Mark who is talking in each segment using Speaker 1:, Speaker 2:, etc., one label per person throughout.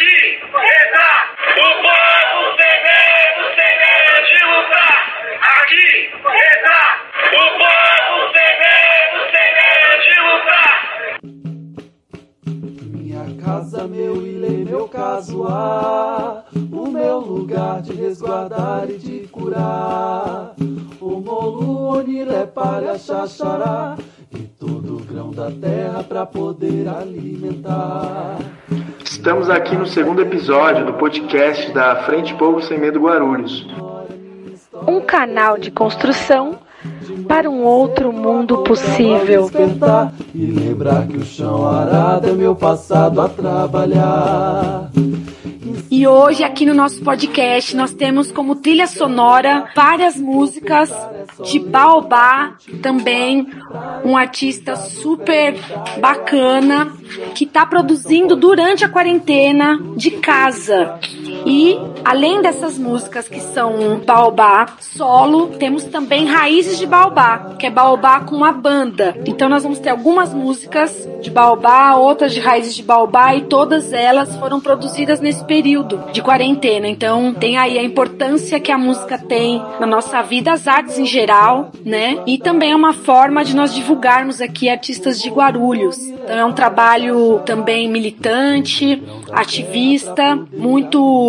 Speaker 1: Aqui está o povo sem medo, sem medo de lutar. Aqui está o povo sem medo, sem medo de lutar.
Speaker 2: Minha casa, meu ilê, meu casuar, o meu lugar de resguardar e de curar. O molu, onilé, palha, xaxará e todo grão da terra pra poder alimentar.
Speaker 3: Estamos aqui no segundo episódio do podcast da Frente Povo Sem Medo Guarulhos.
Speaker 4: Um canal de construção para um outro mundo possível.
Speaker 2: E lembrar que o chão arado é meu passado a trabalhar.
Speaker 5: E hoje, aqui no nosso podcast, nós temos como trilha sonora várias músicas de Baobá, também um artista super bacana que está produzindo durante a quarentena de casa. E além dessas músicas que são Baobá solo, temos também Raízes de Baobá, que é Baobá com uma banda. Então nós vamos ter algumas músicas de Baobá, outras de Raízes de Baobá e todas elas foram produzidas nesse período de quarentena. Então tem aí a importância que a música tem na nossa vida, as artes em geral, né? E também é uma forma de nós divulgarmos aqui artistas de Guarulhos. Então é um trabalho também militante, ativista, muito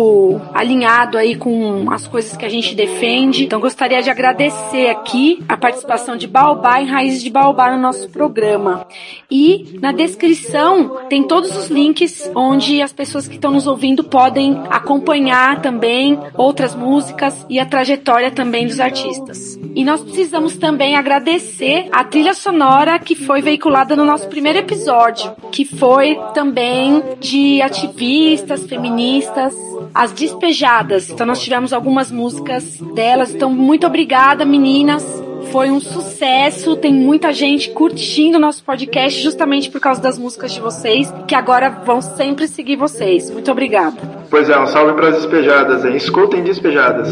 Speaker 5: alinhado aí com as coisas que a gente defende. Então gostaria de agradecer aqui a participação de Baobá e Raízes de Baobá no nosso programa. E na descrição tem todos os links onde as pessoas que estão nos ouvindo podem acompanhar também outras músicas e a trajetória também dos artistas. E nós precisamos também agradecer a trilha sonora que foi veiculada no nosso primeiro episódio, que foi também de ativistas feministas, as despejadas. Então nós tivemos algumas músicas delas. Então muito obrigada, meninas. Foi um sucesso, tem muita gente curtindo o nosso podcast justamente por causa das músicas de vocês, que agora vão sempre seguir vocês. Muito obrigada.
Speaker 3: Pois é, um salve para as despejadas, hein? Escutem despejadas.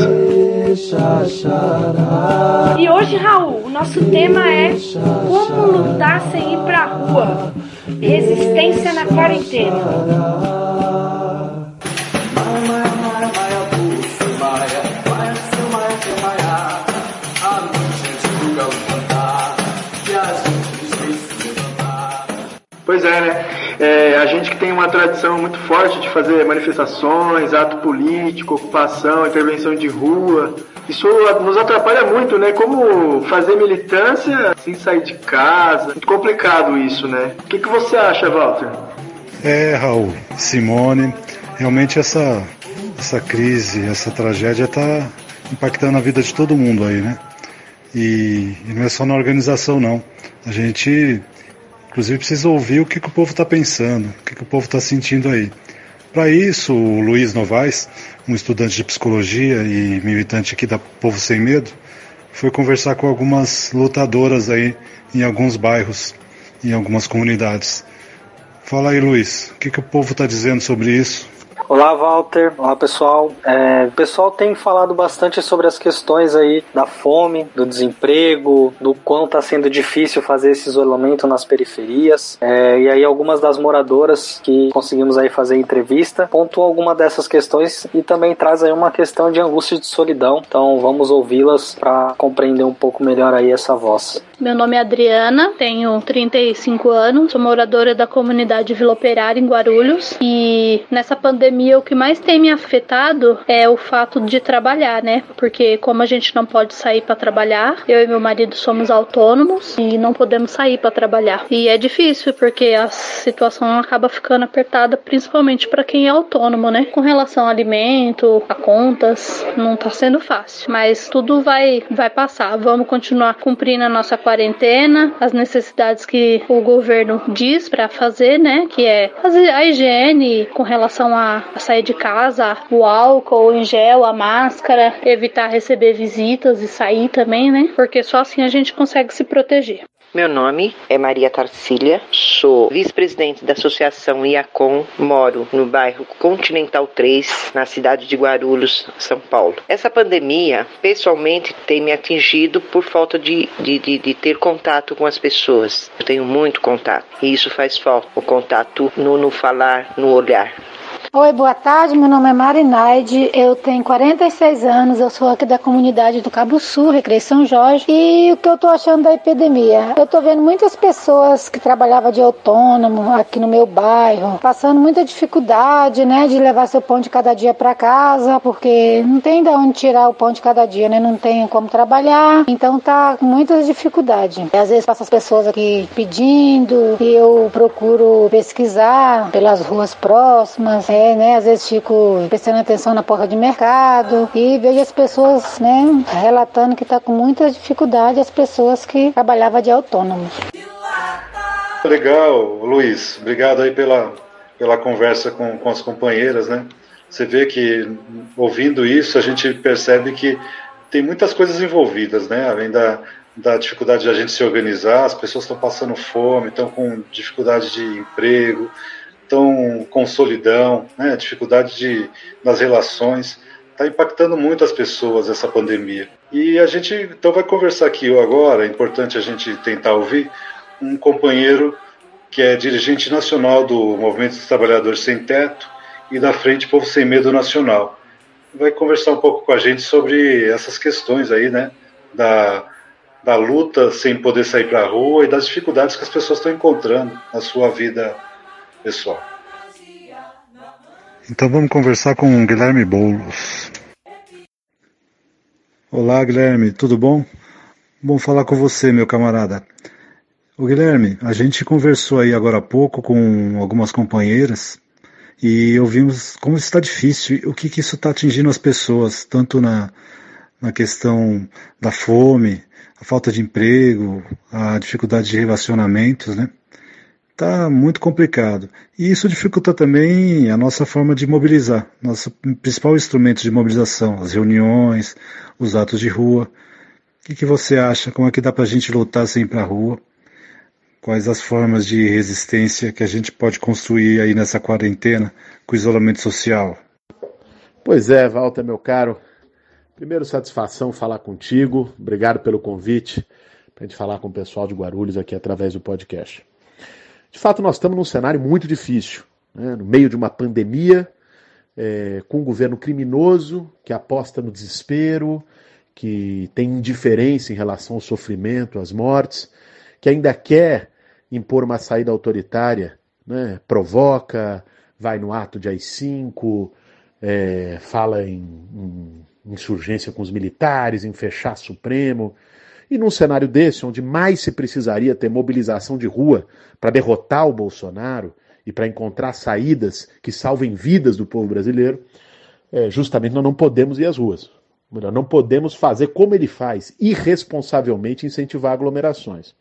Speaker 5: E hoje, Raul, o nosso tema é como lutar sem ir pra rua. Resistência na quarentena.
Speaker 3: Pois é, né? É, a gente que tem uma tradição muito forte de fazer manifestações, ato político, ocupação, intervenção de rua, isso nos atrapalha muito, né? Como fazer militância sem sair de casa. Muito complicado isso, né? O que, que você acha, Walter?
Speaker 6: É, Raul, Simone, realmente essa, essa crise, essa tragédia está impactando a vida de todo mundo aí, né? E, e não é só na organização, não. A gente, inclusive, precisa ouvir o que, que o povo está pensando, o que, que o povo está sentindo aí. Para isso, o Luiz Novaes, um estudante de psicologia e militante aqui da Povo Sem Medo, foi conversar com algumas lutadoras aí em alguns bairros, em algumas comunidades. Fala aí, Luiz, o que, que o povo está dizendo sobre isso?
Speaker 7: Olá, Walter. Olá, pessoal. É, o pessoal tem falado bastante sobre as questões aí da fome, do desemprego, do quão está sendo difícil fazer esse isolamento nas periferias. É, e aí algumas das moradoras que conseguimos aí fazer entrevista pontuam alguma dessas questões e também traz aí uma questão de angústia de solidão. Então vamos ouvi-las para compreender um pouco melhor aí essa voz.
Speaker 8: Meu nome é Adriana, tenho 35 anos, sou moradora da comunidade Vila Operária em Guarulhos e nessa pandemia o que mais tem me afetado é o fato de trabalhar, né? Porque como a gente não pode sair para trabalhar, eu e meu marido somos autônomos e não podemos sair para trabalhar. E é difícil porque a situação acaba ficando apertada, principalmente para quem é autônomo, né? Com relação ao alimento, a contas, não tá sendo fácil, mas tudo vai vai passar. Vamos continuar cumprindo a nossa quarentena, as necessidades que o governo diz para fazer, né? Que é a higiene com relação a sair de casa, o álcool em gel, a máscara, evitar receber visitas e sair também, né? Porque só assim a gente consegue se proteger.
Speaker 9: Meu nome é Maria Tarcília, sou vice-presidente da Associação IACOM, moro no bairro Continental 3, na cidade de Guarulhos, São Paulo. Essa pandemia, pessoalmente, tem me atingido por falta de, de, de, de ter contato com as pessoas. Eu tenho muito contato e isso faz falta, o contato no, no falar, no olhar.
Speaker 10: Oi, boa tarde. Meu nome é Marinaide. Eu tenho 46 anos. Eu sou aqui da comunidade do Cabo Sul, Recreio São Jorge. E o que eu tô achando da epidemia? Eu tô vendo muitas pessoas que trabalhavam de autônomo aqui no meu bairro, passando muita dificuldade, né, de levar seu pão de cada dia para casa, porque não tem de onde tirar o pão de cada dia, né? Não tem como trabalhar. Então tá com muitas dificuldades. E às vezes passa as pessoas aqui pedindo e eu procuro pesquisar pelas ruas próximas. É, é, né, às vezes fico prestando atenção na porta de mercado e vejo as pessoas, né, relatando que está com muita dificuldade as pessoas que trabalhavam de autônomo.
Speaker 6: Legal, Luiz. Obrigado aí pela, pela conversa com, com as companheiras, né? Você vê que ouvindo isso a gente percebe que tem muitas coisas envolvidas, né? Além da, da dificuldade de a gente se organizar, as pessoas estão passando fome, estão com dificuldade de emprego, estão com solidão, né, dificuldade de, nas relações. Está impactando muito as pessoas essa pandemia. E a gente então vai conversar aqui agora, é importante a gente tentar ouvir um companheiro que é dirigente nacional do Movimento dos Trabalhadores Sem Teto e da Frente Povo Sem Medo Nacional. Vai conversar um pouco com a gente sobre essas questões aí, né, da, da luta sem poder sair para a rua e das dificuldades que as pessoas estão encontrando na sua vida pessoal. Então vamos conversar com Guilherme Boulos. Olá, Guilherme, tudo bom? Bom falar com você, meu camarada. O Guilherme, a gente conversou aí agora há pouco com algumas companheiras e ouvimos como está difícil, o que, que isso está atingindo as pessoas, tanto na, na questão da fome, a falta de emprego, a dificuldade de relacionamentos, né? Está muito complicado. E isso dificulta também a nossa forma de mobilizar, nosso principal instrumento de mobilização, as reuniões, os atos de rua. O que, que você acha? Como é que dá para a gente lutar sem ir para a rua? Quais as formas de resistência que a gente pode construir aí nessa quarentena com o isolamento social?
Speaker 11: Pois é, Walter, meu caro. Primeiro, satisfação falar contigo. Obrigado pelo convite para a gente falar com o pessoal de Guarulhos aqui através do podcast. De fato, nós estamos num cenário muito difícil, né? no meio de uma pandemia, é, com um governo criminoso que aposta no desespero, que tem indiferença em relação ao sofrimento, às mortes, que ainda quer impor uma saída autoritária, né? provoca, vai no ato de AI-5, é, fala em, em insurgência com os militares, em fechar Supremo. E num cenário desse, onde mais se precisaria ter mobilização de rua para derrotar o Bolsonaro e para encontrar saídas que salvem vidas do povo brasileiro, é, justamente nós não podemos ir às ruas. Nós não podemos fazer como ele faz, irresponsavelmente incentivar aglomerações.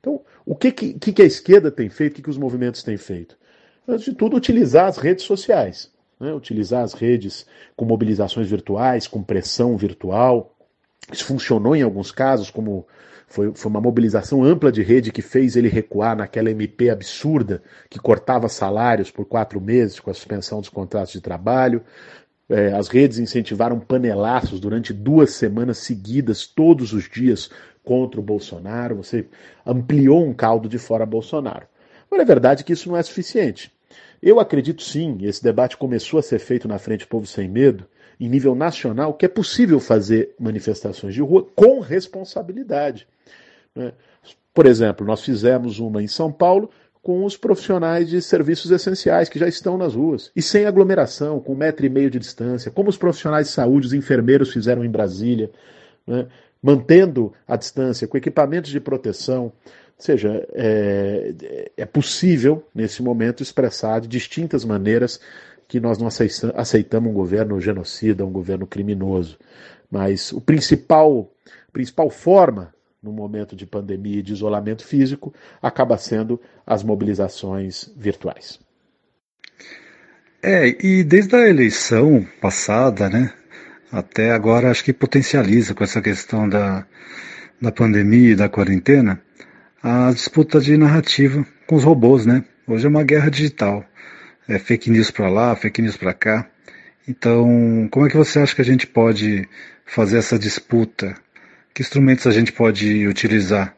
Speaker 11: Então, o que, que, que a esquerda tem feito, o que, que os movimentos têm feito? Antes de tudo, utilizar as redes sociais. Né? Utilizar as redes com mobilizações virtuais, com pressão virtual, isso funcionou em alguns casos, como foi, foi uma mobilização ampla de rede que fez ele recuar naquela MP absurda que cortava salários por quatro meses com a suspensão dos contratos de trabalho. É, as redes incentivaram panelaços durante duas semanas seguidas, todos os dias, contra o Bolsonaro. Você ampliou um caldo de fora Bolsonaro. Mas é verdade que isso não é suficiente. Eu acredito sim, esse debate começou a ser feito na Frente Povo Sem Medo, em nível nacional que é possível fazer manifestações de rua com responsabilidade. Né? Por exemplo, nós fizemos uma em São Paulo com os profissionais de serviços essenciais que já estão nas ruas e sem aglomeração, com um metro e meio de distância, como os profissionais de saúde, os enfermeiros fizeram em Brasília, né? mantendo a distância, com equipamentos de proteção. Ou seja, é, é possível, nesse momento, expressar de distintas maneiras que nós não aceitamos um governo genocida, um governo criminoso. Mas o principal, principal forma no momento de pandemia e de isolamento físico acaba sendo as mobilizações virtuais.
Speaker 6: É, e desde a eleição passada, né, até agora acho que potencializa com essa questão da, da pandemia e da quarentena a disputa de narrativa com os robôs, né? Hoje é uma guerra digital é, fake news para lá, fake news para cá. Então, como é que você acha que a gente pode fazer essa disputa? Que instrumentos a gente pode utilizar?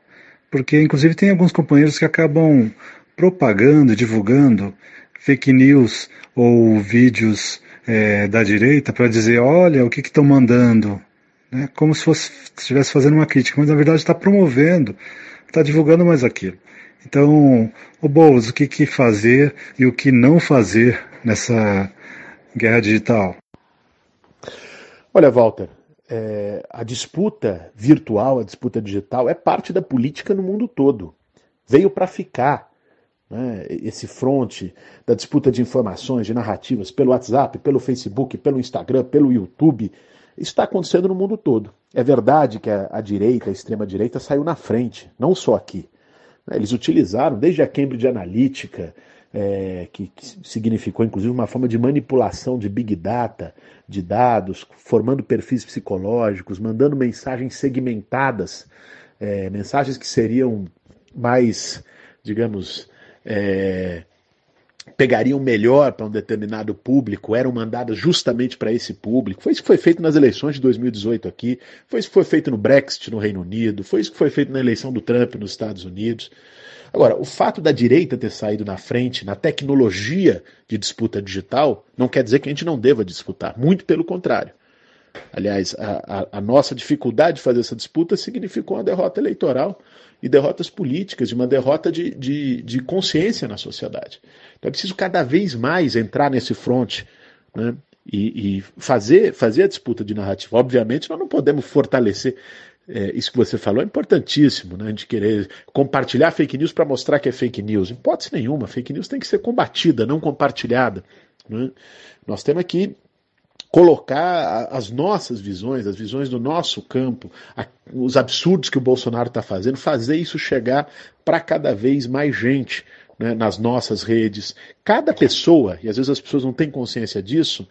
Speaker 6: Porque, inclusive, tem alguns companheiros que acabam propagando, divulgando fake news ou vídeos é, da direita para dizer, olha, o que estão mandando, né? como se estivesse fazendo uma crítica, mas na verdade está promovendo, está divulgando mais aquilo. Então, o Boulos, o que, que fazer e o que não fazer nessa guerra digital?
Speaker 11: Olha, Walter, é, a disputa virtual, a disputa digital é parte da política no mundo todo. Veio para ficar. Né? Esse fronte da disputa de informações, de narrativas, pelo WhatsApp, pelo Facebook, pelo Instagram, pelo YouTube, está acontecendo no mundo todo. É verdade que a, a direita, a extrema-direita, saiu na frente, não só aqui. Eles utilizaram desde a Cambridge Analytica, é, que, que, significou inclusive uma forma de manipulação de big data, de dados, formando perfis psicológicos, mandando mensagens segmentadas, é, mensagens que seriam mais, digamos, é, pegariam melhor para um determinado público, eram mandadas justamente para esse público. Foi isso que foi feito nas eleições de 2018 aqui, foi isso que foi feito no Brexit no Reino Unido, foi isso que foi feito na eleição do Trump nos Estados Unidos. Agora, o fato da direita ter saído na frente na tecnologia de disputa digital não quer dizer que a gente não deva disputar, muito pelo contrário. Aliás, a, a, a nossa dificuldade de fazer essa disputa significou uma derrota eleitoral e derrotas políticas, de uma derrota de, de, de consciência na sociedade. Então é preciso cada vez mais entrar nesse fronte né, e, e, fazer, fazer a disputa de narrativa. Obviamente, nós não podemos fortalecer. É, isso que você falou é importantíssimo, né, de querer compartilhar fake news para mostrar que é fake news. Hipótese nenhuma, fake news tem que ser combatida, não compartilhada. Né? Nós temos que colocar as nossas visões, as visões do nosso campo, os absurdos que o Bolsonaro está fazendo, fazer isso chegar para cada vez mais gente né, nas nossas redes. Cada pessoa, e às vezes as pessoas não têm consciência disso,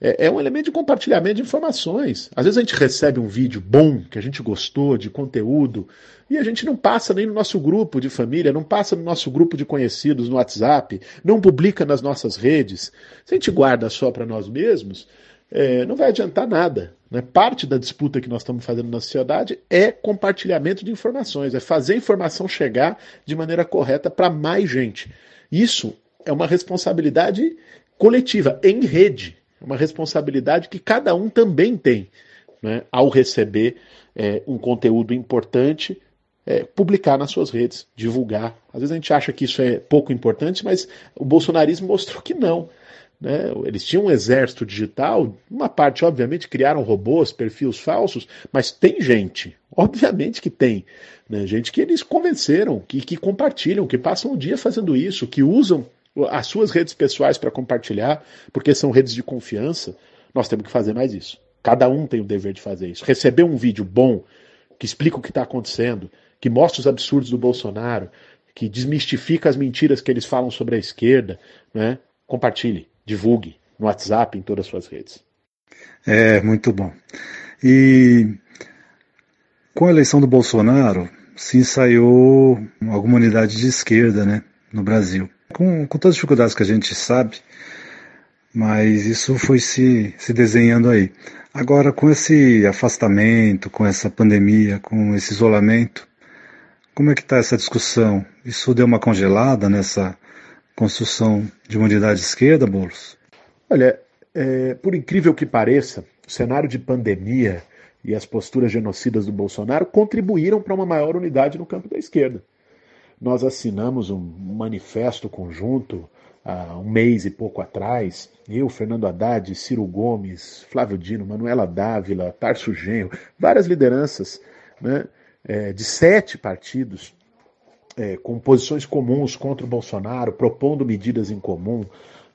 Speaker 11: é, é, um elemento de compartilhamento de informações. Às vezes a gente recebe um vídeo bom, que a gente gostou, de conteúdo, e a gente não passa nem no nosso grupo de família, não passa no nosso grupo de conhecidos no WhatsApp, não publica nas nossas redes. Se a gente guarda só para nós mesmos, é, não vai adiantar nada. Né? Parte da disputa que nós estamos fazendo na sociedade é compartilhamento de informações, é fazer a informação chegar de maneira correta para mais gente. Isso é uma responsabilidade coletiva, em rede. É uma responsabilidade que cada um também tem né? ao receber é, um conteúdo importante. É, publicar nas suas redes, divulgar. Às vezes a gente acha que isso é pouco importante, mas o bolsonarismo mostrou que não. Né? Eles tinham um exército digital, uma parte, obviamente, criaram robôs, perfis falsos, mas tem gente, obviamente que tem, né? gente que eles convenceram, que, que compartilham, que passam o dia fazendo isso, que usam as suas redes pessoais para compartilhar, porque são redes de confiança. Nós temos que fazer mais isso. Cada um tem o dever de fazer isso. Receber um vídeo bom, que explica o que está acontecendo, que mostra os absurdos do Bolsonaro, que desmistifica as mentiras que eles falam sobre a esquerda, né? compartilhe divulgue no WhatsApp, em todas as suas redes.
Speaker 6: É, muito bom. E com a eleição do Bolsonaro, se ensaiou alguma unidade de esquerda né, no Brasil. Com, com todas as dificuldades que a gente sabe, mas isso foi se, se desenhando aí. Agora, com esse afastamento, com essa pandemia, com esse isolamento, como é que está essa discussão? Isso deu uma congelada nessa construção de uma unidade esquerda, Boulos?
Speaker 11: Olha, é, por incrível que pareça, o cenário de pandemia e as posturas genocidas do Bolsonaro contribuíram para uma maior unidade no campo da esquerda. Nós assinamos um manifesto conjunto há um mês e pouco atrás, eu, Fernando Haddad, Ciro Gomes, Flávio Dino, Manuela Dávila, Tarso Genro, várias lideranças né, é, de sete partidos é, com posições comuns contra o Bolsonaro, propondo medidas em comum.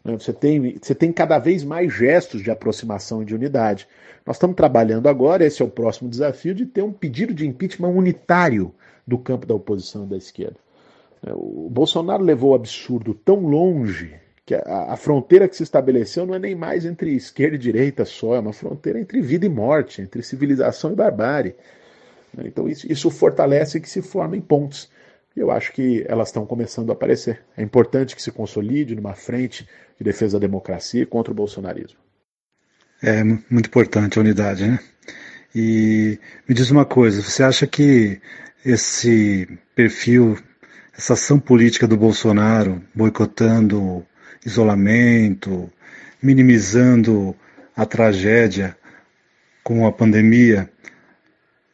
Speaker 11: Né? Você, tem, você tem cada vez mais gestos de aproximação e de unidade. Nós estamos trabalhando agora, esse é o próximo desafio, de ter um pedido de impeachment unitário do campo da oposição e da esquerda. É, o Bolsonaro levou o absurdo tão longe que a, a, fronteira que se estabeleceu não é nem mais entre esquerda e direita só, é uma fronteira entre vida e morte, entre civilização e barbárie. Então isso, isso fortalece que se formem pontes. Eu acho que elas estão começando a aparecer. É importante que se consolide numa frente de defesa da democracia contra o bolsonarismo.
Speaker 6: É muito importante a unidade, né? E me diz uma coisa, você acha que esse perfil, essa ação política do Bolsonaro boicotando isolamento, minimizando a tragédia com a pandemia,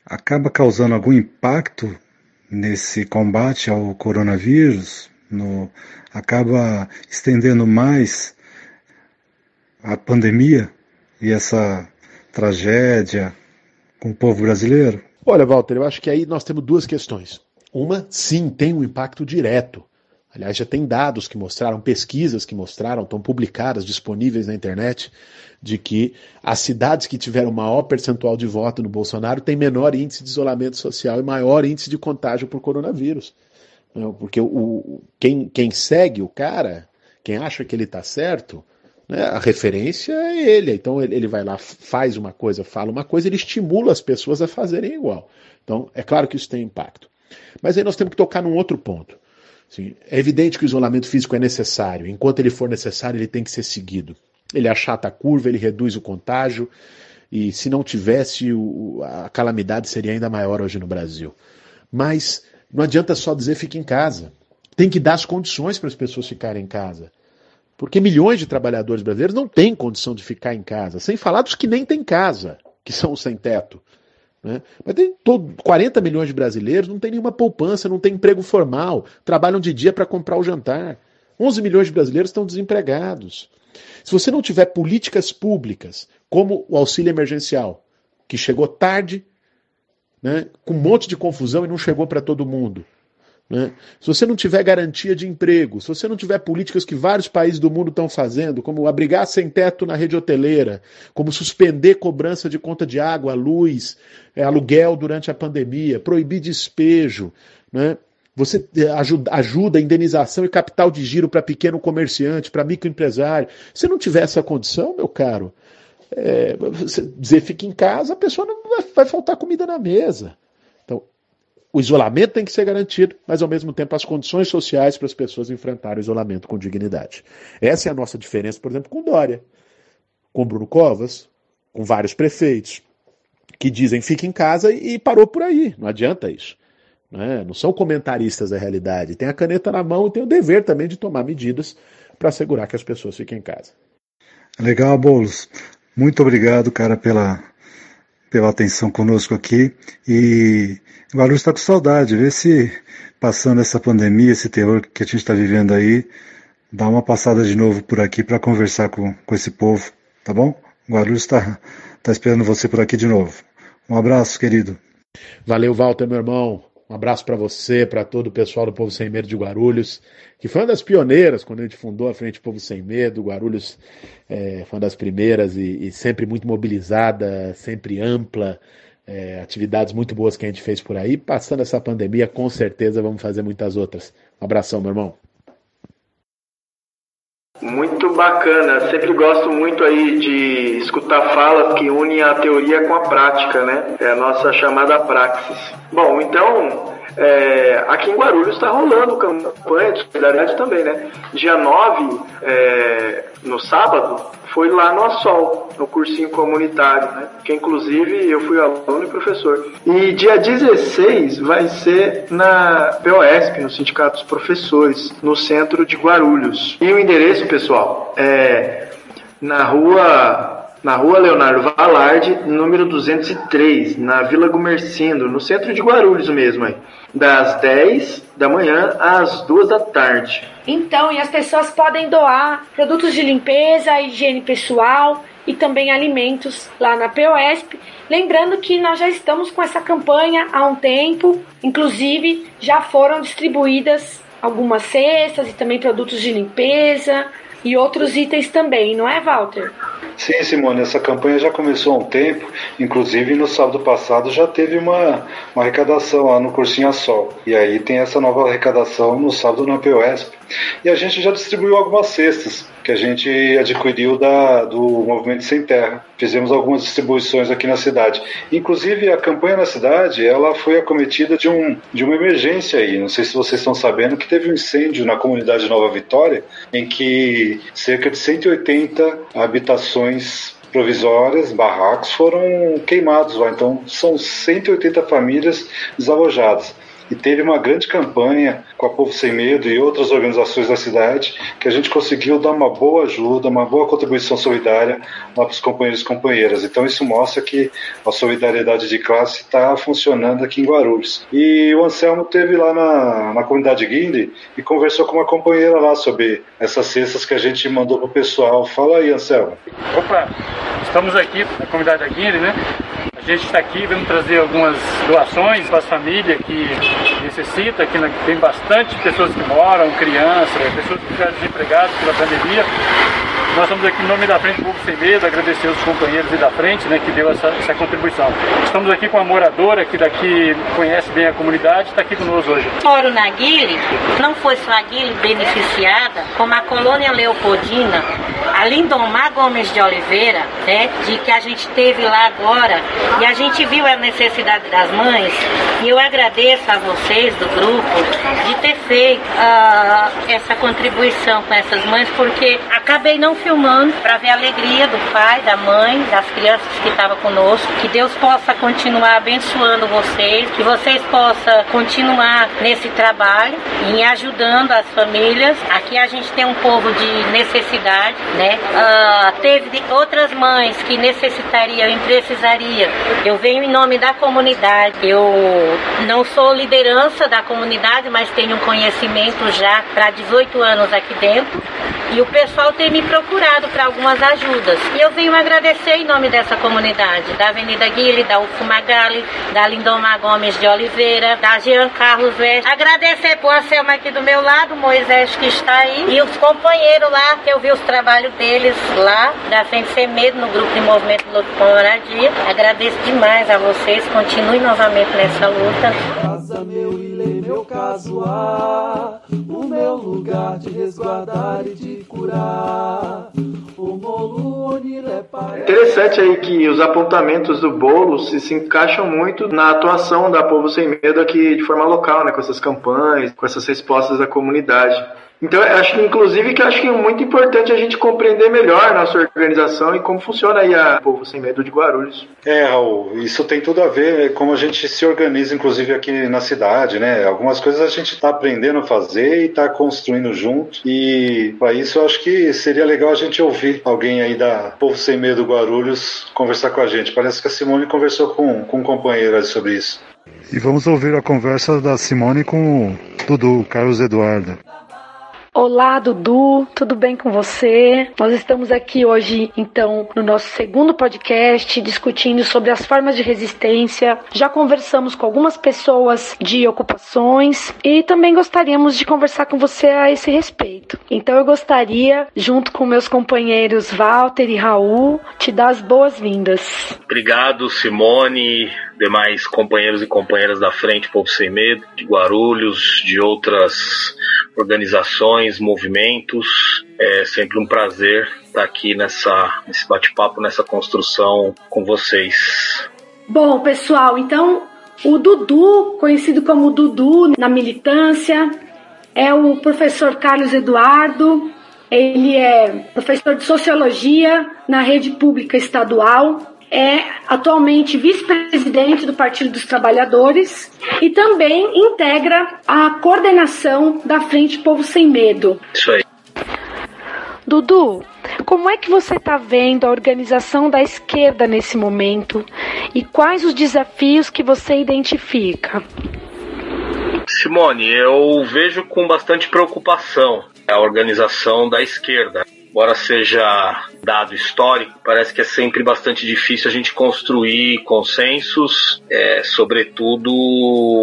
Speaker 6: acaba causando algum impacto nesse combate ao coronavírus? No, acaba estendendo mais a pandemia e essa tragédia com o povo brasileiro?
Speaker 11: Olha, Walter, eu acho que aí nós temos duas questões. Uma, sim, tem um impacto direto. Aliás, já tem dados que mostraram, pesquisas que mostraram, estão publicadas, disponíveis na internet, de que as cidades que tiveram maior percentual de voto no Bolsonaro têm menor índice de isolamento social e maior índice de contágio por coronavírus. Porque o, quem, quem segue o cara, quem acha que ele está certo, né, a referência é ele. Então ele, ele vai lá, faz uma coisa, fala uma coisa, ele estimula as pessoas a fazerem igual. Então é claro que isso tem impacto. Mas aí nós temos que tocar num outro ponto. É evidente que o isolamento físico é necessário. Enquanto ele for necessário, ele tem que ser seguido. Ele achata a curva, ele reduz o contágio. E se não tivesse, a calamidade seria ainda maior hoje no Brasil. Mas não adianta só dizer fique em casa. Tem que dar as condições para as pessoas ficarem em casa. Porque milhões de trabalhadores brasileiros não têm condição de ficar em casa. Sem falar dos que nem têm casa, que são os sem teto. Né? Mas tem todo, 40 milhões de brasileiros, não tem nenhuma poupança, não tem emprego formal, trabalham de dia para comprar o jantar. 11 milhões de brasileiros estão desempregados. Se você não tiver políticas públicas, como o auxílio emergencial, que chegou tarde, né, com um monte de confusão e não chegou para todo mundo, né? Se você não tiver garantia de emprego, se você não tiver políticas que vários países do mundo estão fazendo, como abrigar sem teto na rede hoteleira, como suspender cobrança de conta de água, luz, é, aluguel durante a pandemia, proibir despejo, né? você é, ajuda, ajuda indenização e capital de giro para pequeno comerciante, para microempresário. Se não tiver essa condição, meu caro, é, dizer fique em casa, a pessoa não vai, vai faltar comida na mesa. O isolamento tem que ser garantido, mas ao mesmo tempo as condições sociais para as pessoas enfrentarem o isolamento com dignidade. Essa é a nossa diferença, por exemplo, com Dória, com Bruno Covas, com vários prefeitos, que dizem fique em casa e parou por aí. Não adianta isso. Né? Não são comentaristas da realidade. Tem a caneta na mão e tem o dever também de tomar medidas para assegurar que as pessoas fiquem em casa.
Speaker 6: Legal, Boulos. Muito obrigado, cara, pela, pela atenção conosco aqui. E Guarulhos está com saudade. Vê se, passando essa pandemia, esse terror que a gente está vivendo aí, dá uma passada de novo por aqui para conversar com, com esse povo, tá bom? Guarulhos está tá esperando você por aqui de novo. Um abraço, querido.
Speaker 11: Valeu, Walter, meu irmão. Abraço para você, para todo o pessoal do Povo Sem Medo de Guarulhos, que foi uma das pioneiras quando a gente fundou a Frente Povo Sem Medo. Guarulhos é, foi uma das primeiras e, e sempre muito mobilizada, sempre ampla. É, atividades muito boas que a gente fez por aí. Passando essa pandemia, com certeza vamos fazer muitas outras. Um abração, meu irmão.
Speaker 3: Muito bacana, sempre gosto muito aí de escutar falas que unem a teoria com a prática, né? É a nossa chamada praxis. Bom, então, é, aqui em Guarulhos está rolando campanha de solidariedade também, né? Dia 9, é, no sábado, foi lá no Assol, no cursinho comunitário, né? Que inclusive eu fui aluno e professor. E dia 16 vai ser na POSP, no Sindicato dos Professores, no centro de Guarulhos. E o endereço, pessoal, é na rua na rua Leonardo Valarde, número 203, na Vila Gumercindo, no centro de Guarulhos mesmo, aí, das 10 da manhã às 2 da tarde.
Speaker 5: Então, e as pessoas podem doar produtos de limpeza, higiene pessoal e também alimentos lá na POSP. Lembrando que nós já estamos com essa campanha há um tempo, inclusive já foram distribuídas algumas cestas e também produtos de limpeza e outros itens também, não é, Walter?
Speaker 6: Sim, Simone, essa campanha já começou há um tempo, inclusive no sábado passado já teve uma, uma arrecadação lá no Cursinho a Sol. E aí tem essa nova arrecadação no sábado na POSP. E a gente já distribuiu algumas cestas que a gente adquiriu da, do Movimento Sem Terra. Fizemos algumas distribuições aqui na cidade. Inclusive, a campanha na cidade ela foi acometida de, um, de uma emergência aí. Não sei se vocês estão sabendo que teve um incêndio na comunidade Nova Vitória, em que cerca de 180 habitações provisórias, barracos, foram queimados lá. Então, são 180 famílias desalojadas. E teve uma grande campanha com a Povo Sem Medo e outras organizações da cidade que a gente conseguiu dar uma boa ajuda, uma boa contribuição solidária para os companheiros e companheiras. Então isso mostra que a solidariedade de classe está funcionando aqui em Guarulhos. E o Anselmo teve lá na, na comunidade Guinde e conversou com uma companheira lá sobre essas cestas que a gente mandou para o pessoal. Fala aí, Anselmo.
Speaker 12: Opa, estamos aqui na comunidade da Guinde, né? A gente está aqui, vamos trazer algumas doações para as famílias que necessitam, que tem bastante pessoas que moram, crianças, pessoas que ficaram desempregadas pela pandemia. Nós estamos aqui em nome da Frente Povo Sem Medo, agradecer os companheiros da frente, né, que deu essa, essa contribuição. Estamos aqui com uma moradora que daqui conhece bem a comunidade, está aqui conosco hoje.
Speaker 13: Moro na Guile, não foi só a Guile beneficiada, como a colônia Leopoldina, a Lindomar Gomes de Oliveira, né, de que a gente teve lá agora, e a gente viu a necessidade das mães, e eu agradeço a vocês do grupo de ter feito uh, essa contribuição com essas mães, porque acabei não filmando para ver a alegria do pai, da mãe, das crianças que estavam conosco. Que Deus possa continuar abençoando vocês, que vocês possam continuar nesse trabalho e ajudando as famílias. Aqui a gente tem um povo de necessidade, né? Uh, teve outras mães que necessitariam e precisariam. Eu venho em nome da comunidade. Eu não sou liderança da comunidade, mas tenho um conhecimento já para 18 anos aqui dentro. E o pessoal tem me procurado para algumas ajudas. E eu venho agradecer em nome dessa comunidade, da Avenida Guile, da Ufumagali, da Lindomar Gomes de Oliveira, da Jean Carlos Veste. Agradecer por Anselmo aqui do meu lado, Moisés que está aí, e os companheiros lá, que eu vi os trabalhos deles lá, da Frente Sem Medo, no grupo de movimento Luta com Moradia. Agradeço demais a vocês, continue novamente nessa luta.
Speaker 2: Casa meu ilê, meu casuar, o meu lugar de resguardar e de curar.
Speaker 3: Interessante aí que os apontamentos do bolo se, se encaixam muito na atuação da Povo Sem Medo aqui de forma local, né, com essas campanhas, com essas respostas da comunidade. Então, eu acho que, inclusive, que acho que é muito importante a gente compreender melhor a nossa organização e como funciona aí a Povo Sem Medo de Guarulhos.
Speaker 6: É, Raul, isso tem tudo a ver né, como a gente se organiza, inclusive, aqui na cidade, né? Algumas coisas a gente está aprendendo a fazer e está construindo junto. E, para isso, eu acho que seria legal a gente ouvir alguém aí da Povo Sem Medo Guarulhos conversar com a gente. Parece que a Simone conversou com, com um companheiro sobre isso. E vamos ouvir a conversa da Simone com o Dudu, Carlos Eduardo.
Speaker 5: Olá, Dudu, tudo bem com você? Nós estamos aqui hoje, então, no nosso segundo podcast, discutindo sobre as formas de resistência. Já conversamos com algumas pessoas de ocupações e também gostaríamos de conversar com você a esse respeito. Então, eu gostaria, junto com meus companheiros Walter e Raul, te dar as boas-vindas.
Speaker 14: Obrigado, Simone, demais companheiros e companheiras da Frente Povo Sem Medo, de Guarulhos, de outras organizações, movimentos. É sempre um prazer estar aqui nessa, nesse bate-papo, nessa construção com vocês.
Speaker 5: Bom, pessoal, então o Dudu, conhecido como Dudu na militância, é o professor Carlos Eduardo. Ele é professor de sociologia na rede pública estadual é atualmente vice-presidente do Partido dos Trabalhadores e também integra a coordenação da Frente Povo Sem Medo.
Speaker 14: Isso aí.
Speaker 5: Dudu, como é que você está vendo a organização da esquerda nesse momento e quais os desafios que você identifica?
Speaker 14: Simone, eu vejo com bastante preocupação a organização da esquerda embora seja dado histórico, parece que é sempre bastante difícil a gente construir consensos, é, sobretudo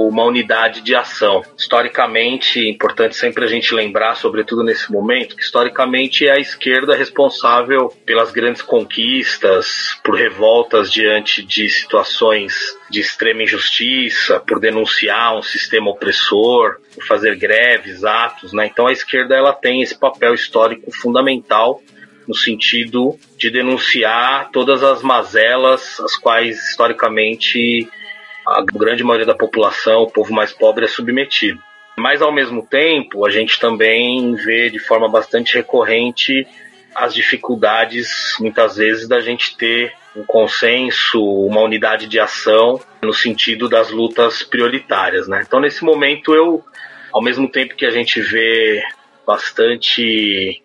Speaker 14: uma unidade de ação. Historicamente, é importante sempre a gente lembrar, sobretudo nesse momento, que historicamente é a esquerda responsável pelas grandes conquistas, por revoltas diante de situações de extrema injustiça, por denunciar um sistema opressor, por fazer greves, atos, né? Então a esquerda ela tem esse papel histórico fundamental no sentido de denunciar todas as mazelas às quais historicamente a grande maioria da população, o povo mais pobre é submetido. Mas ao mesmo tempo, a gente também vê de forma bastante recorrente as dificuldades, muitas vezes, da gente ter um consenso, uma unidade de ação no sentido das lutas prioritárias, né? Então, nesse momento, eu, ao mesmo tempo que a gente vê bastante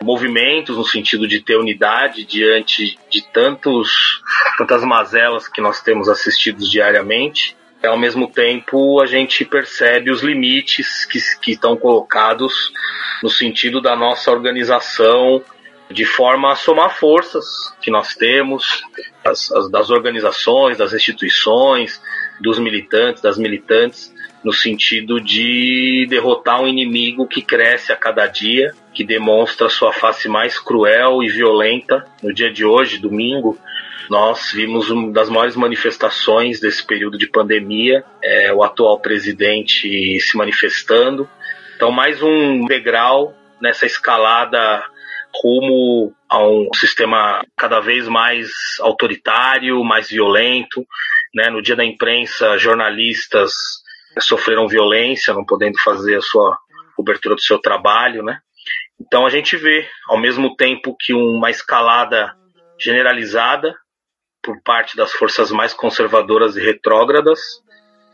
Speaker 14: movimentos no sentido de ter unidade diante de tantos tantas mazelas que nós temos assistido diariamente, ao mesmo tempo a gente percebe os limites que, que estão colocados no sentido da nossa organização de forma a somar forças que nós temos, as, as, das organizações, das instituições, dos militantes, das militantes, no sentido de derrotar um inimigo que cresce a cada dia, que demonstra sua face mais cruel e violenta. No dia de hoje, domingo, nós vimos uma das maiores manifestações desse período de pandemia, é, o atual presidente se manifestando. Então, mais um degrau nessa escalada rumo a um sistema cada vez mais autoritário, mais violento. Né? No dia da imprensa, jornalistas sofreram violência, não podendo fazer a sua cobertura do seu trabalho. Né? Então a gente vê, ao mesmo tempo que uma escalada generalizada por parte das forças mais conservadoras e retrógradas,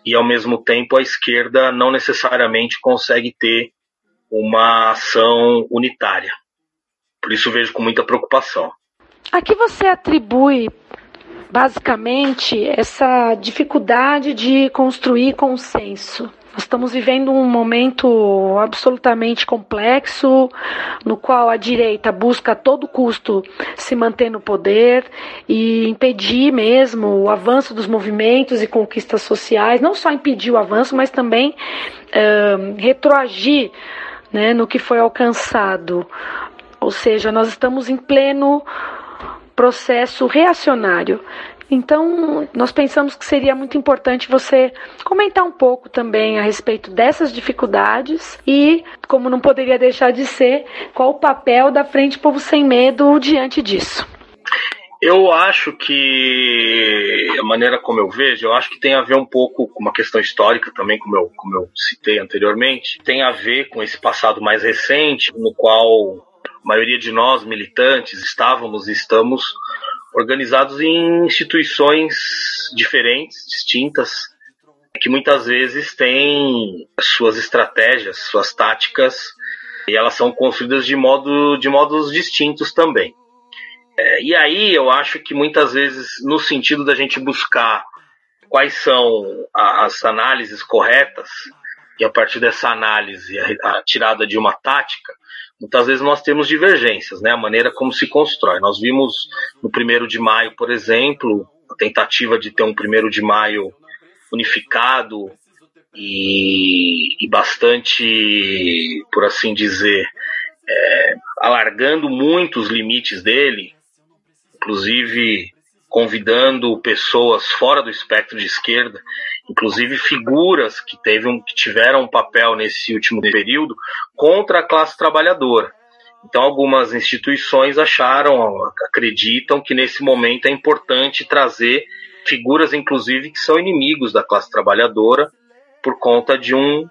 Speaker 14: e ao mesmo tempo a esquerda não necessariamente consegue ter uma ação unitária. Por isso vejo com muita preocupação.
Speaker 5: A que você atribui basicamente essa dificuldade de construir consenso? Nós estamos vivendo um momento absolutamente complexo, no qual a direita busca a todo custo se manter no poder e impedir mesmo o avanço dos movimentos e conquistas sociais, não só impedir o avanço, mas também uh, retroagir né, no que foi alcançado. Ou seja, nós estamos em pleno processo reacionário. Então, nós pensamos que seria muito importante você comentar um pouco também a respeito dessas dificuldades e, como não poderia deixar de ser, qual o papel da Frente Povo Sem Medo diante disso.
Speaker 14: Eu acho que a maneira como eu vejo, eu acho que tem a ver um pouco com uma questão histórica também, como eu, como eu citei anteriormente, tem a ver com esse passado mais recente, no qual a maioria de nós, militantes, estávamos e estamos organizados em instituições diferentes, distintas, que muitas vezes têm suas estratégias, suas táticas, e elas são construídas de, modo, de modos distintos também. É, e aí eu acho que muitas vezes, no sentido da gente buscar quais são as análises corretas, e a partir dessa análise, a, a tirada de uma tática, muitas vezes nós temos divergências, né? A maneira como se constrói. Nós vimos no primeiro de maio, por exemplo, a tentativa de ter um primeiro de maio unificado e, e bastante, por assim dizer, é, alargando muito os limites dele, inclusive convidando pessoas fora do espectro de esquerda, inclusive figuras que, teve um, que tiveram um papel nesse último período contra a classe trabalhadora. Então, algumas instituições acharam, acreditam que nesse momento é importante trazer figuras, inclusive, que são inimigos da classe trabalhadora, por conta de um,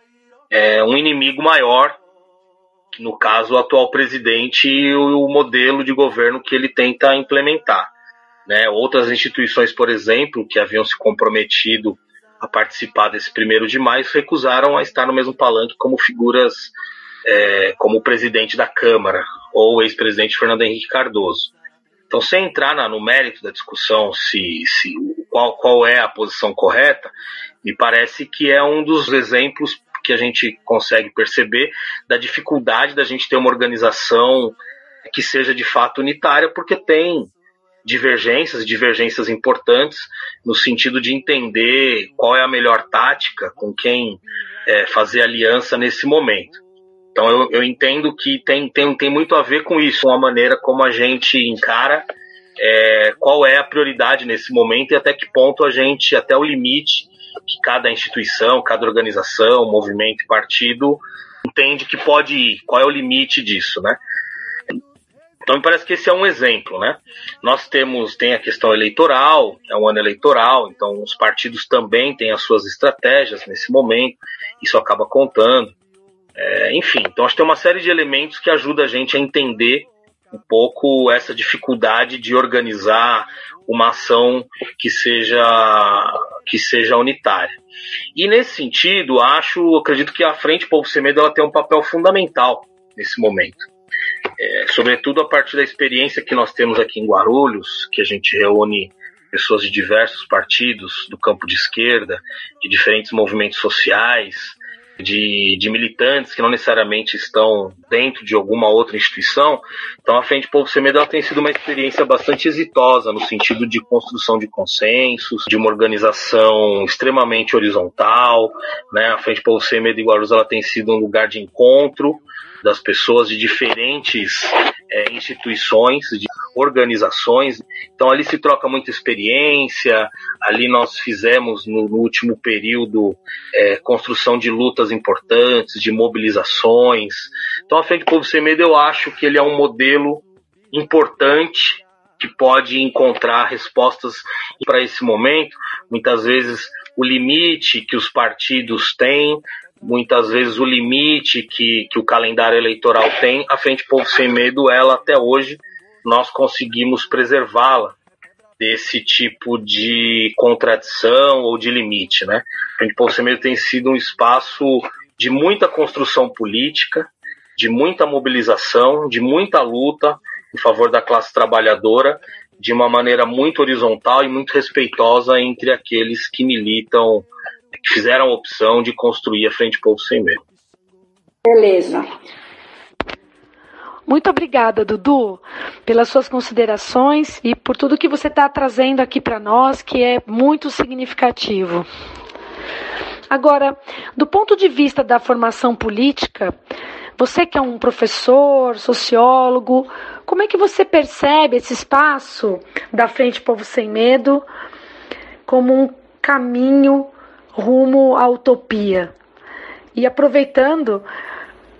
Speaker 14: é, um inimigo maior, no caso, o atual presidente e o modelo de governo que ele tenta implementar. Né? Outras instituições, por exemplo, que haviam se comprometido a participar desse primeiro de maio, recusaram a estar no mesmo palanque como figuras é, como o presidente da Câmara ou o ex-presidente Fernando Henrique Cardoso. Então, sem entrar na, no mérito da discussão se, se qual, qual é a posição correta, me parece que é um dos exemplos que a gente consegue perceber da dificuldade da gente ter uma organização que seja de fato unitária, porque tem divergências, divergências importantes, no sentido de entender qual é a melhor tática, com quem é, fazer aliança nesse momento. Então eu, eu entendo que tem, tem, tem muito a ver com isso, com a maneira como a gente encara é, qual é a prioridade nesse momento e até que ponto a gente, até o limite que cada instituição, cada organização, movimento e partido entende que pode ir, qual é o limite disso, né? Então me parece que esse é um exemplo, né? Nós temos tem a questão eleitoral, é um ano eleitoral, então os partidos também têm as suas estratégias nesse momento, isso acaba contando. É, enfim, então acho que tem uma série de elementos que ajuda a gente a entender um pouco essa dificuldade de organizar uma ação que seja que seja unitária. E nesse sentido, acho, acredito que a Frente Povo Sem Medo ela tem um papel fundamental nesse momento. É, sobretudo a partir da experiência que nós temos aqui em Guarulhos, que a gente reúne pessoas de diversos partidos do campo de esquerda, de diferentes movimentos sociais, de, de, militantes que não necessariamente estão dentro de alguma outra instituição. Então, a Frente Povo Sem Medo tem sido uma experiência bastante exitosa no sentido de construção de consensos, de uma organização extremamente horizontal. Né? A Frente Povo Sem Medo Guarulhos ela tem sido um lugar de encontro das pessoas de diferentes é, instituições, de organizações. Então ali se troca muita experiência. Ali nós fizemos no, no último período é, construção de lutas importantes, de mobilizações. Então a Frente Povo Sem Medo eu acho que ele é um modelo importante que pode encontrar respostas para esse momento. Muitas vezes o limite que os partidos têm muitas vezes o limite que, que o calendário eleitoral tem, a Frente Povo Sem Medo, ela até hoje, nós conseguimos preservá-la desse tipo de contradição ou de limite, né? Sem Medo tem sido um espaço de muita construção política, de muita mobilização, de muita luta em favor da classe trabalhadora, de uma maneira muito horizontal e muito respeitosa entre aqueles que militam que fizeram a opção de construir a Frente Povo Sem Medo.
Speaker 5: Beleza.
Speaker 4: Muito obrigada, Dudu, pelas suas considerações e por tudo que você está trazendo aqui para nós, que é muito significativo. Agora, do ponto de vista da formação política, você que é um professor, sociólogo, como é que você percebe esse espaço da Frente Povo Sem Medo como um caminho rumo à utopia. E aproveitando,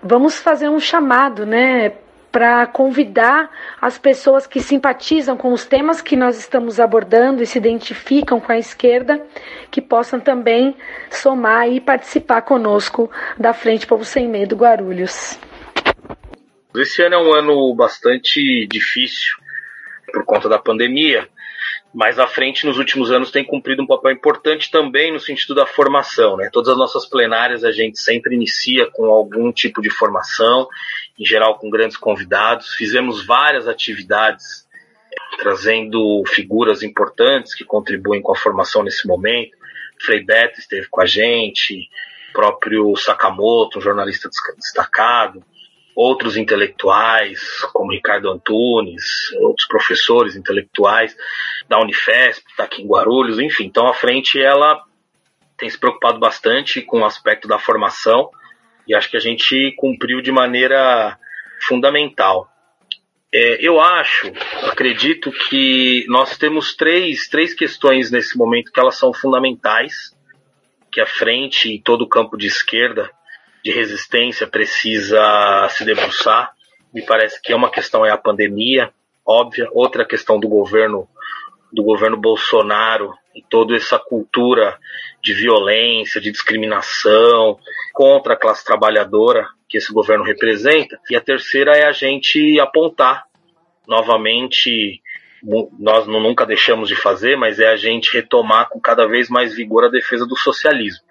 Speaker 4: vamos fazer um chamado, né, para convidar as pessoas que simpatizam com os temas que nós estamos abordando e se identificam com a esquerda, que possam também somar e participar conosco da Frente Povo Sem Medo Guarulhos.
Speaker 14: Esse ano é um ano bastante difícil por conta da pandemia mais à frente, nos últimos anos, tem cumprido um papel importante também no sentido da formação. Né? Todas as nossas plenárias a gente sempre inicia com algum tipo de formação, em geral com grandes convidados. Fizemos várias atividades trazendo figuras importantes que contribuem com a formação nesse momento. Frei Beto esteve com a gente, próprio Sakamoto, um jornalista destacado, outros intelectuais, como Ricardo Antunes, outros professores intelectuais da Unifesp, está aqui em Guarulhos, enfim. Então a frente ela tem se preocupado bastante com o aspecto da formação e acho que a gente cumpriu de maneira fundamental. É, eu acho, acredito que nós temos três, três questões nesse momento que elas são fundamentais, que a frente e todo o campo de esquerda de resistência precisa se debruçar. Me parece que é uma questão é a pandemia, óbvia, outra questão do governo do governo Bolsonaro e toda essa cultura de violência, de discriminação contra a classe trabalhadora que esse governo representa. E a terceira é a gente apontar novamente nós nunca deixamos de fazer, mas é a gente retomar com cada vez mais vigor a defesa do socialismo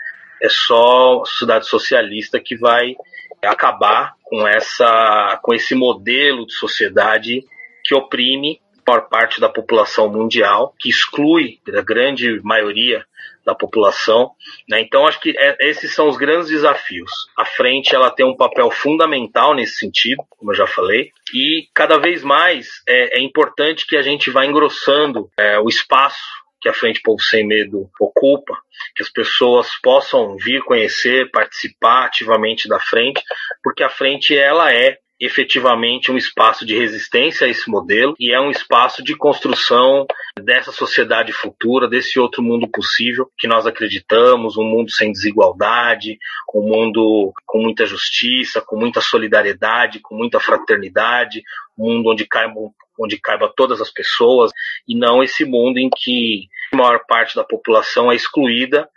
Speaker 14: é só a sociedade socialista que vai acabar com essa com esse modelo de sociedade que oprime por parte da população mundial, que exclui a grande maioria da população. Né? Então, acho que é, esses são os grandes desafios. A frente ela tem um papel fundamental nesse sentido, como eu já falei, e cada vez mais é, é importante que a gente vá engrossando é, o espaço que a Frente Povo Sem Medo ocupa, que as pessoas possam vir conhecer, participar ativamente da frente, porque a frente ela é efetivamente um espaço de resistência a esse modelo e é um espaço de construção dessa sociedade futura, desse outro mundo possível que nós acreditamos, um mundo sem desigualdade, um mundo com muita justiça, com muita solidariedade, com muita fraternidade, um mundo onde caibam onde caiba todas as pessoas, e não esse mundo em que a maior parte da população é excluída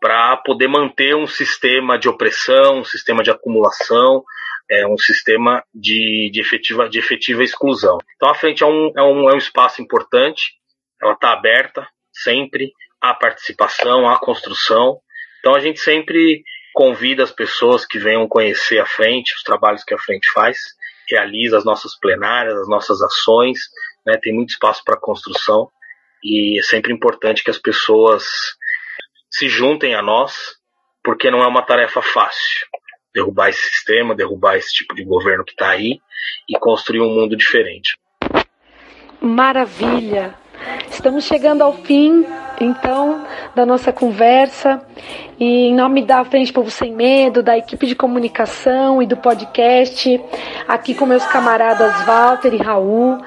Speaker 14: para poder manter um sistema de opressão, um sistema de acumulação, é um sistema de, de, efetiva, de efetiva exclusão. Então a frente é um, é um, é um espaço importante, ela está aberta sempre à participação, à construção. Então a gente sempre convida as pessoas que venham conhecer a frente, os trabalhos que a frente faz, realiza as nossas plenárias, as nossas ações, né, tem muito espaço para construção e é sempre importante que as pessoas se juntem a nós, porque não é uma tarefa fácil derrubar esse sistema, derrubar esse tipo de governo que está aí e construir um mundo diferente.
Speaker 4: Maravilha! Estamos chegando ao fim, então, da nossa conversa. E em nome da Frente Povo Sem Medo, da equipe de comunicação e do podcast, aqui com meus camaradas Walter e Raul,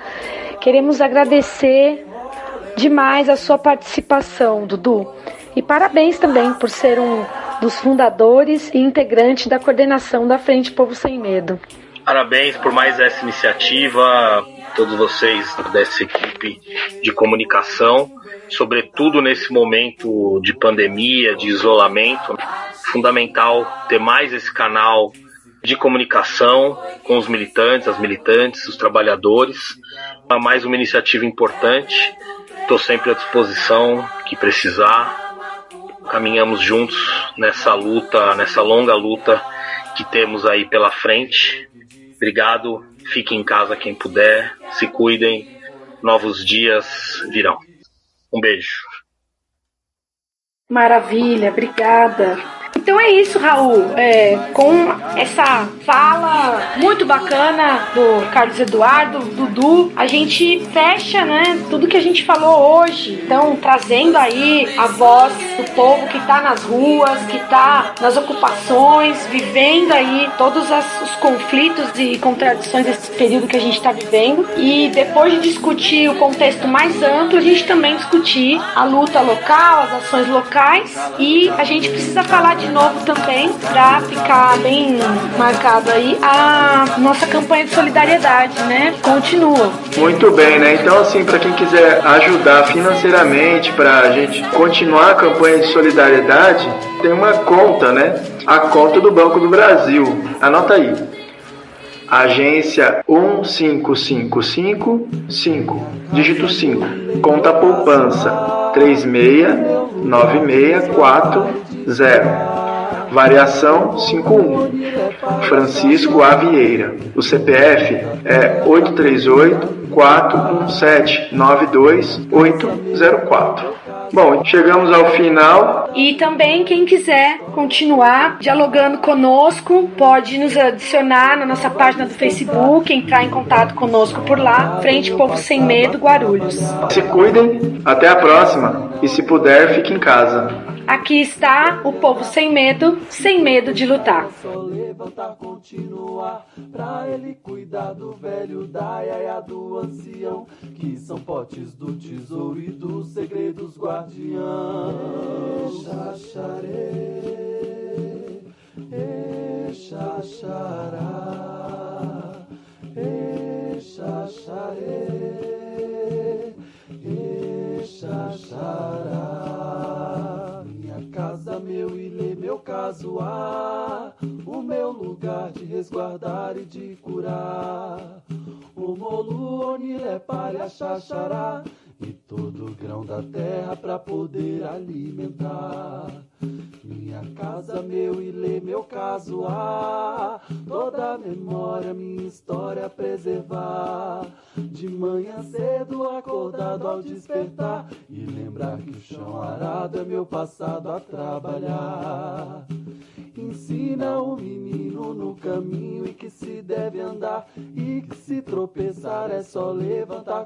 Speaker 4: queremos agradecer demais a sua participação, Dudu. E parabéns também por ser um dos fundadores e integrante da coordenação da Frente Povo Sem Medo.
Speaker 14: Parabéns por mais essa iniciativa, todos vocês dessa equipe de comunicação, sobretudo nesse momento de pandemia, de isolamento. Fundamental ter mais esse canal de comunicação com os militantes, as militantes, os trabalhadores. Mais uma iniciativa importante. Estou sempre à disposição que precisar. Caminhamos juntos nessa luta, nessa longa luta que temos aí pela frente. Obrigado. Fique em casa quem puder. Se cuidem. Novos dias virão. Um beijo.
Speaker 5: Maravilha, obrigada. Então é isso, Raul. É, com essa fala muito bacana do Carlos Eduardo, Dudu, a gente fecha, né, tudo que a gente falou hoje. Então, trazendo aí a voz do povo que está nas ruas, que está nas ocupações, vivendo aí todos as, os conflitos e contradições desse período que a gente está vivendo. E depois de discutir o contexto mais amplo, a gente também discutir a luta local, as ações locais e a gente precisa falar de novo também para ficar bem marcado aí a nossa campanha de solidariedade, né? Continua.
Speaker 3: Muito bem, né? Então assim, para quem quiser ajudar financeiramente para a gente continuar a campanha de solidariedade, tem uma conta, né? A conta do Banco do Brasil. Anota aí. Agência 15555, dígito 5. Conta poupança 3696440. Variação 51. Francisco Avieira. O CPF é 838 417 92804. Bom, chegamos ao final.
Speaker 5: E também quem quiser continuar dialogando conosco, pode nos adicionar na nossa página do Facebook, entrar em contato conosco por lá, Frente Povo Sem Medo Guarulhos.
Speaker 3: Se cuidem, até a próxima. E se puder, fique em casa.
Speaker 5: Aqui está o povo sem medo, sem medo de lutar.
Speaker 2: Levantar, continuar, pra ele cuidar do velho, da iaia, do ancião, que são potes do tesouro e dos segredos guardiãos. Xaxarê, xaxará, xaxarê, xaxará. Casa, meu ilê, meu casuar, o meu lugar de resguardar e de curar. O molu, onilé, palha, xaxará, e todo grão da terra pra poder alimentar. Minha casa, meu ilê, meu casuar, toda memória, minha história preservar. De manhã cedo, acordado ao despertar, e lembrar que o chão arado é meu passado a trabalhar. Ensina o menino no caminho e que se deve andar, e que se tropeçar é só levantar.